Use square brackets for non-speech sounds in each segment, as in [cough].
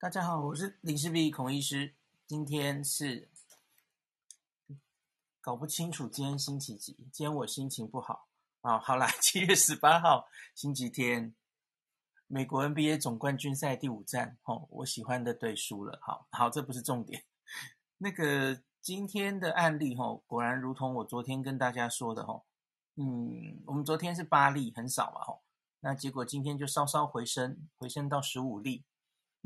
大家好，我是林氏璧孔医师。今天是搞不清楚今天星期几，今天我心情不好啊。好啦，[laughs] 七月十八号星期天，美国 NBA 总冠军赛第五战，哦，我喜欢的队输了。好好，这不是重点。[laughs] 那个今天的案例，哦，果然如同我昨天跟大家说的，哦，嗯，我们昨天是八例，很少嘛，哦，那结果今天就稍稍回升，回升到十五例。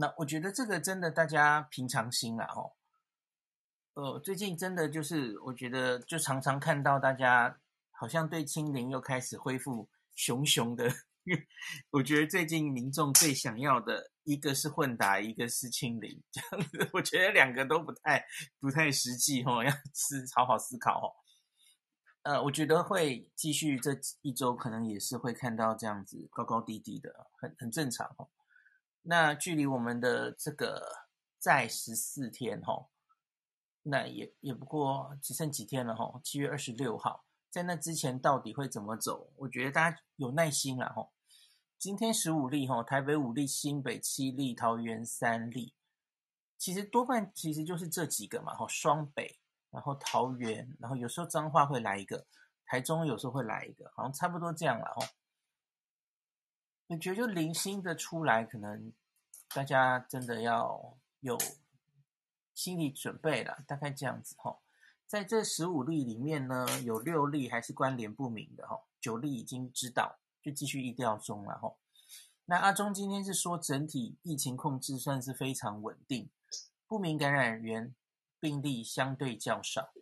那我觉得这个真的大家平常心啦，哦，呃，最近真的就是我觉得就常常看到大家好像对清零又开始恢复熊熊的，[laughs] 我觉得最近民众最想要的一个是混打，一个是清零，这样子我觉得两个都不太不太实际哦，要思好好思考哦。呃，我觉得会继续这一周可能也是会看到这样子高高低低的，很很正常哦。那距离我们的这个在十四天吼，那也也不过只剩几天了吼，七月二十六号，在那之前到底会怎么走？我觉得大家有耐心了吼。今天十五例吼，台北五例，新北七例，桃园三例，其实多半其实就是这几个嘛吼，双北，然后桃园，然后有时候彰化会来一个，台中有时候会来一个，好像差不多这样了吼。我觉得就零星的出来，可能大家真的要有心理准备了。大概这样子哈，在这十五例里面呢，有六例还是关联不明的哈，九例已经知道，就继续疫调中了哈。那阿中今天是说，整体疫情控制算是非常稳定，不明感染源病例相对较少。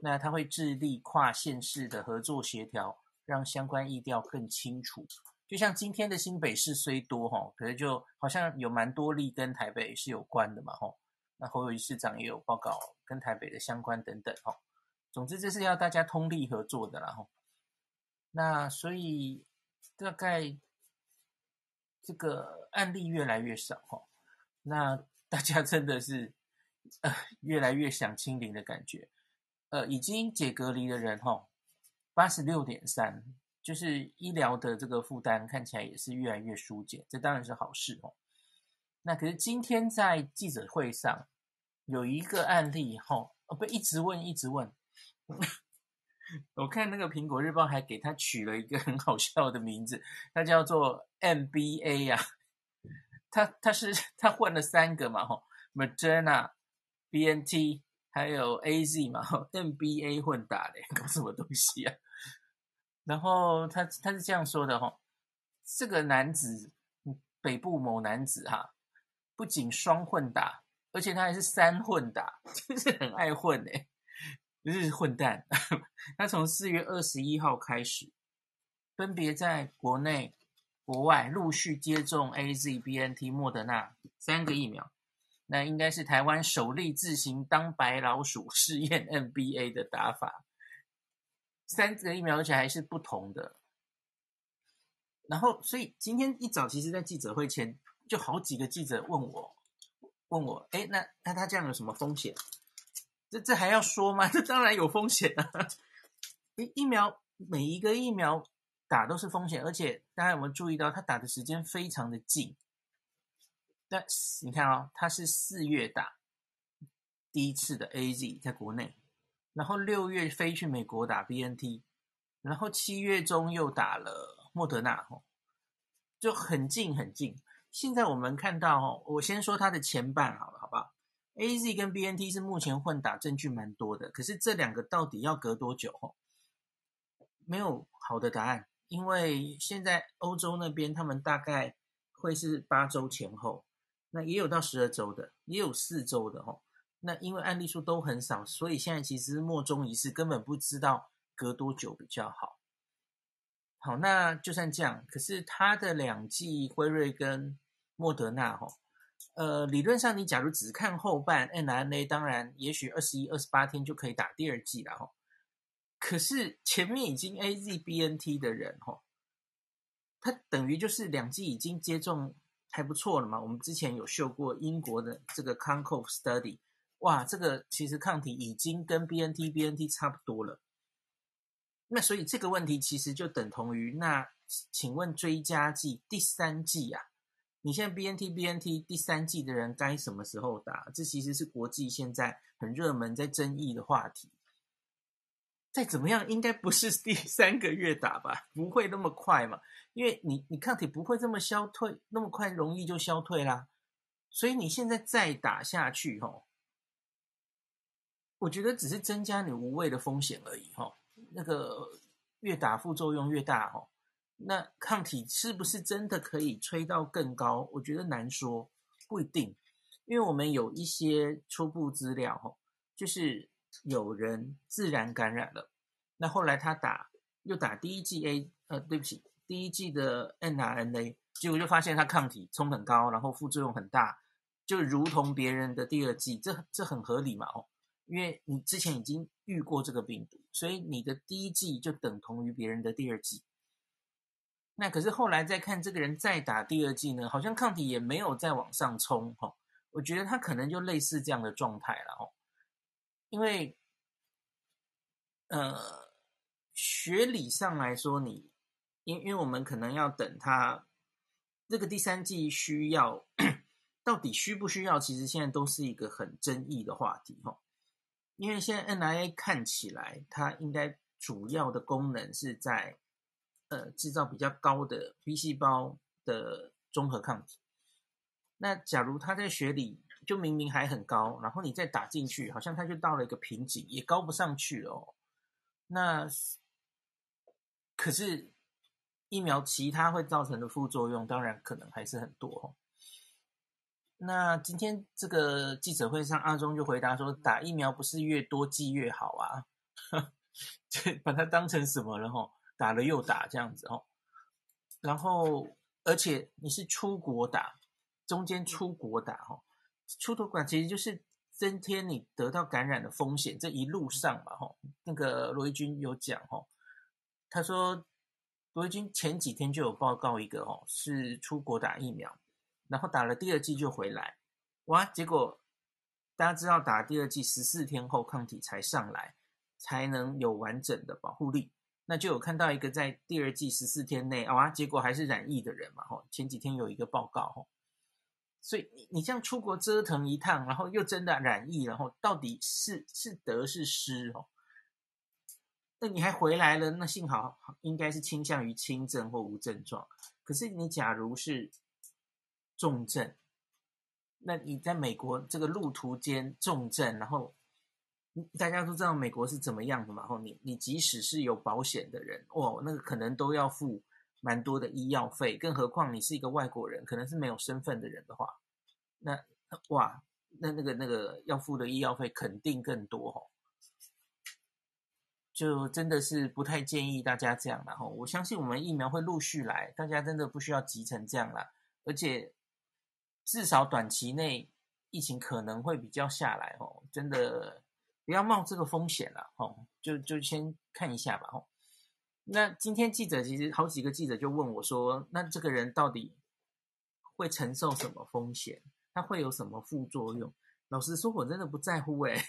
那他会致力跨县市的合作协调，让相关疫调更清楚。就像今天的新北市虽多哈，可是就好像有蛮多例跟台北是有关的嘛哈。那侯友宜市长也有报告跟台北的相关等等哈。总之这是要大家通力合作的啦哈。那所以大概这个案例越来越少哈。那 [laughs] 大家真的是呃越来越想清零的感觉。呃，已经解隔离的人哈，八十六点三。就是医疗的这个负担看起来也是越来越疏解，这当然是好事哦。那可是今天在记者会上有一个案例哈，哦，被一直问一直问。[laughs] 我看那个苹果日报还给他取了一个很好笑的名字，他叫做 MBA 呀。他他是他换了三个嘛哈，Moderna、BNT 还有 AZ 嘛，MBA 混打的，搞什么东西啊？然后他他是这样说的哈，这个男子北部某男子哈，不仅双混打，而且他还是三混打，[laughs] 就是很爱混哎，就是混蛋。[laughs] 他从四月二十一号开始，分别在国内、国外陆续接种 AZ、BNT、莫德纳三个疫苗，那应该是台湾首例自行当白老鼠试验 NBA 的打法。三个疫苗，而且还是不同的。然后，所以今天一早，其实，在记者会前，就好几个记者问我，问我，哎，那那他这样有什么风险？这这还要说吗？这当然有风险啊！疫疫苗每一个疫苗打都是风险，而且大家有没有注意到，他打的时间非常的近？但你看啊、哦，他是四月打第一次的 AZ，在国内。然后六月飞去美国打 BNT，然后七月中又打了莫德纳，就很近很近。现在我们看到，我先说它的前半好了，好不好？AZ 跟 BNT 是目前混打证据蛮多的，可是这两个到底要隔多久？没有好的答案，因为现在欧洲那边他们大概会是八周前后，那也有到十二周的，也有四周的吼。那因为案例数都很少，所以现在其实莫衷一是，根本不知道隔多久比较好。好，那就算这样，可是他的两剂辉瑞跟莫德纳，哈，呃，理论上你假如只看后半 mRNA，当然也许二十一、二十八天就可以打第二剂了，哈。可是前面已经 AZ、BNT 的人，哈，他等于就是两剂已经接种还不错了嘛。我们之前有秀过英国的这个 CONCOVE Study。哇，这个其实抗体已经跟 BNT BNT 差不多了。那所以这个问题其实就等同于，那请问追加剂第三剂啊，你现在 BNT BNT 第三剂的人该什么时候打？这其实是国际现在很热门在争议的话题。再怎么样，应该不是第三个月打吧？不会那么快嘛？因为你你抗体不会这么消退，那么快容易就消退啦。所以你现在再打下去，吼，我觉得只是增加你无谓的风险而已，吼。那个越打副作用越大，吼。那抗体是不是真的可以吹到更高？我觉得难说，不一定，因为我们有一些初步资料，吼，就是有人自然感染了，那后来他打又打第一剂 A，呃，对不起，第一剂的 mRNA，结果就发现他抗体冲很高，然后副作用很大，就如同别人的第二剂，这这很合理嘛，哦，因为你之前已经遇过这个病毒，所以你的第一剂就等同于别人的第二剂。那可是后来再看这个人再打第二剂呢，好像抗体也没有再往上冲哈。我觉得他可能就类似这样的状态了哈。因为呃，学理上来说你，因因为我们可能要等他这个第三剂需要 [coughs] 到底需不需要，其实现在都是一个很争议的话题哈。因为现在 mRNA 看起来它应该主要的功能是在。呃，制造比较高的 B 细胞的中和抗体。那假如它在血里就明明还很高，然后你再打进去，好像它就到了一个瓶颈，也高不上去了哦。那可是疫苗其他会造成的副作用，当然可能还是很多哦。那今天这个记者会上，阿中就回答说，打疫苗不是越多剂越好啊？[laughs] 这把它当成什么了吼？打了又打这样子哦，然后而且你是出国打，中间出国打哈，出国打其实就是增添你得到感染的风险。这一路上嘛哈，那个罗一军有讲哈，他说罗一军前几天就有报告一个哦，是出国打疫苗，然后打了第二剂就回来，哇，结果大家知道打第二剂十四天后抗体才上来，才能有完整的保护力。那就有看到一个在第二剂十四天内啊，结果还是染疫的人嘛，吼，前几天有一个报告，吼，所以你你这样出国折腾一趟，然后又真的染疫，然后到底是是得是失，哦，那你还回来了，那幸好应该是倾向于轻症或无症状，可是你假如是重症，那你在美国这个路途间重症，然后。大家都知道美国是怎么样的嘛？后，你你即使是有保险的人，哦，那个可能都要付蛮多的医药费，更何况你是一个外国人，可能是没有身份的人的话，那哇，那那个那个要付的医药费肯定更多哦，就真的是不太建议大家这样啦吼。我相信我们疫苗会陆续来，大家真的不需要急成这样啦，而且至少短期内疫情可能会比较下来哦，真的。不要冒这个风险了，吼，就就先看一下吧，吼。那今天记者其实好几个记者就问我说，那这个人到底会承受什么风险？他会有什么副作用？老实说，我真的不在乎，诶，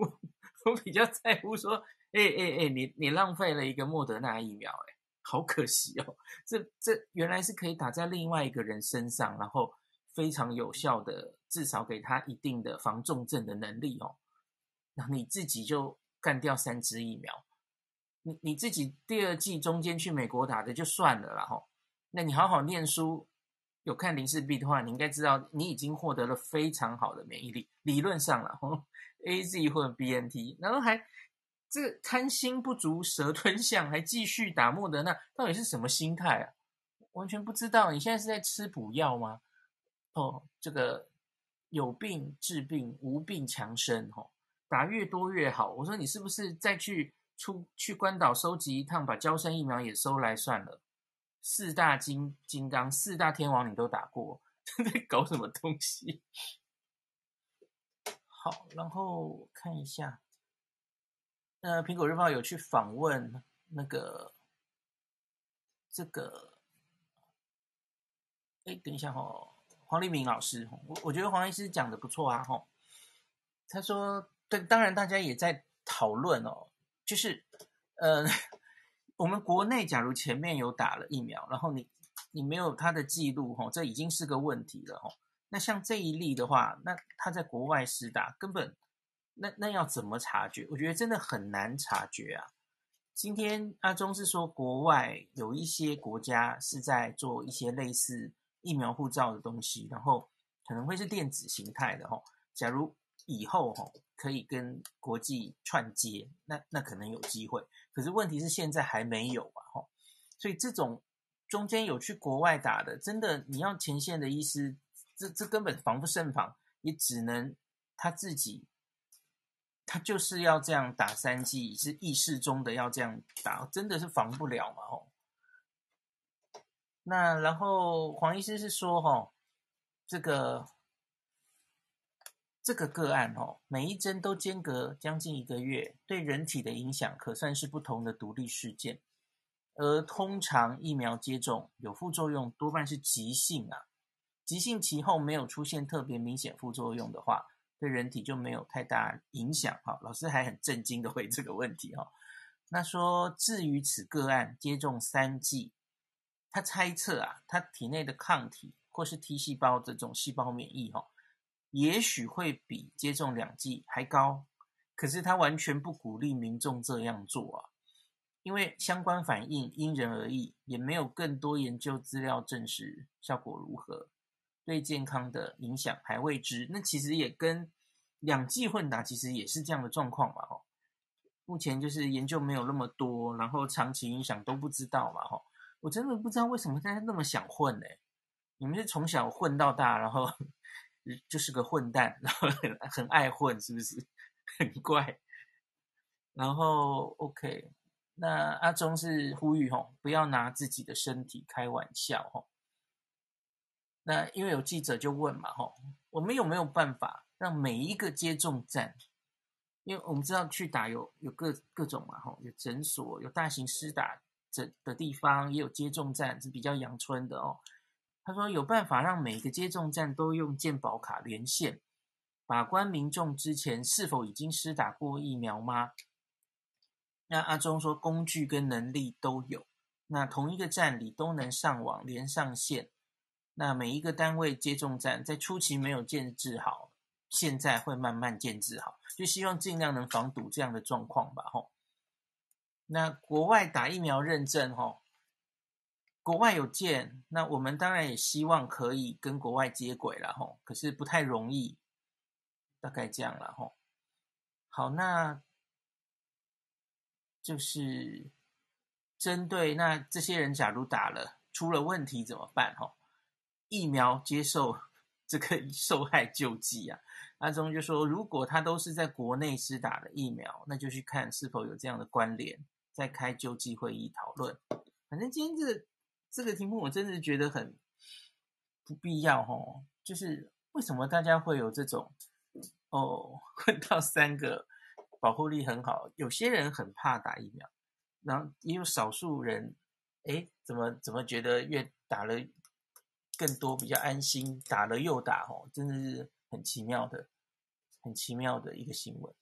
我我比较在乎说，哎哎哎，你你浪费了一个莫德纳疫苗，诶，好可惜哦。这这原来是可以打在另外一个人身上，然后非常有效的，至少给他一定的防重症的能力哦。那你自己就干掉三支疫苗，你你自己第二季中间去美国打的就算了啦吼，那你好好念书，有看林氏璧的话，你应该知道你已经获得了非常好的免疫力，理论上了吼，AZ 或者 BNT，然后还这个贪心不足蛇吞象，还继续打莫德纳，到底是什么心态啊？完全不知道，你现在是在吃补药吗？哦，这个有病治病，无病强身吼。打越多越好。我说你是不是再去出去关岛收集一趟，把娇生疫苗也收来算了？四大金金刚、四大天王你都打过，[laughs] 在搞什么东西？好，然后看一下，呃，苹果日报有去访问那个这个，哎，等一下哦，黄立明老师，我我觉得黄医师讲的不错啊，吼，他说。对，当然大家也在讨论哦，就是，呃，我们国内假如前面有打了疫苗，然后你你没有他的记录，吼，这已经是个问题了，吼。那像这一例的话，那他在国外施打，根本那那要怎么察觉？我觉得真的很难察觉啊。今天阿中是说，国外有一些国家是在做一些类似疫苗护照的东西，然后可能会是电子形态的，吼。假如以后吼可以跟国际串接，那那可能有机会。可是问题是现在还没有啊，吼。所以这种中间有去国外打的，真的你要前线的医师。这这根本防不胜防，也只能他自己，他就是要这样打三剂，是意识中的要这样打，真的是防不了嘛？吼。那然后黄医师是说，吼，这个这个个案，哦，每一针都间隔将近一个月，对人体的影响可算是不同的独立事件，而通常疫苗接种有副作用，多半是急性啊。急性期后没有出现特别明显副作用的话，对人体就没有太大影响。哈，老师还很震惊的回这个问题哈。那说至于此个案接种三剂，他猜测啊，他体内的抗体或是 T 细胞这种细胞免疫哈，也许会比接种两剂还高。可是他完全不鼓励民众这样做啊，因为相关反应因人而异，也没有更多研究资料证实效果如何。对健康的影响还未知，那其实也跟两剂混打其实也是这样的状况嘛，吼。目前就是研究没有那么多，然后长期影响都不知道嘛，吼。我真的不知道为什么大家那么想混呢？你们是从小混到大，然后就是个混蛋，然后很爱混，是不是？[laughs] 很怪。然后 OK，那阿忠是呼吁吼，不要拿自己的身体开玩笑，吼。那因为有记者就问嘛，吼，我们有没有办法让每一个接种站，因为我们知道去打有有各各种嘛，吼，有诊所，有大型施打这的地方，也有接种站是比较阳春的哦。他说有办法让每个接种站都用健保卡连线，把关民众之前是否已经施打过疫苗吗？那阿中说工具跟能力都有，那同一个站里都能上网连上线。那每一个单位接种站在初期没有建置好，现在会慢慢建置好，就希望尽量能防堵这样的状况吧，吼。那国外打疫苗认证，吼，国外有建，那我们当然也希望可以跟国外接轨了，吼。可是不太容易，大概这样了，吼。好，那就是针对那这些人，假如打了出了问题怎么办，吼？疫苗接受 [laughs] 这个 [laughs] 受害救济啊，阿中就说，如果他都是在国内施打的疫苗，那就去看是否有这样的关联，再开救济会议讨论。反正今天这个这个题目，我真的觉得很不必要哦。就是为什么大家会有这种哦，[laughs] 混到三个保护力很好，有些人很怕打疫苗，然后也有少数人，诶，怎么怎么觉得越打了。更多比较安心，打了又打，哦，真的是很奇妙的，很奇妙的一个新闻。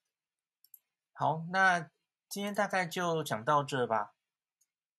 好，那今天大概就讲到这吧。